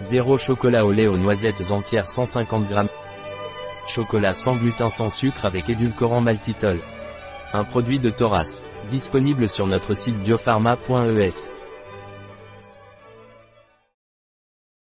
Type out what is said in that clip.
0 chocolat au lait aux noisettes entières 150 g. Chocolat sans gluten sans sucre avec édulcorant maltitol. Un produit de Thoras. Disponible sur notre site biopharma.es.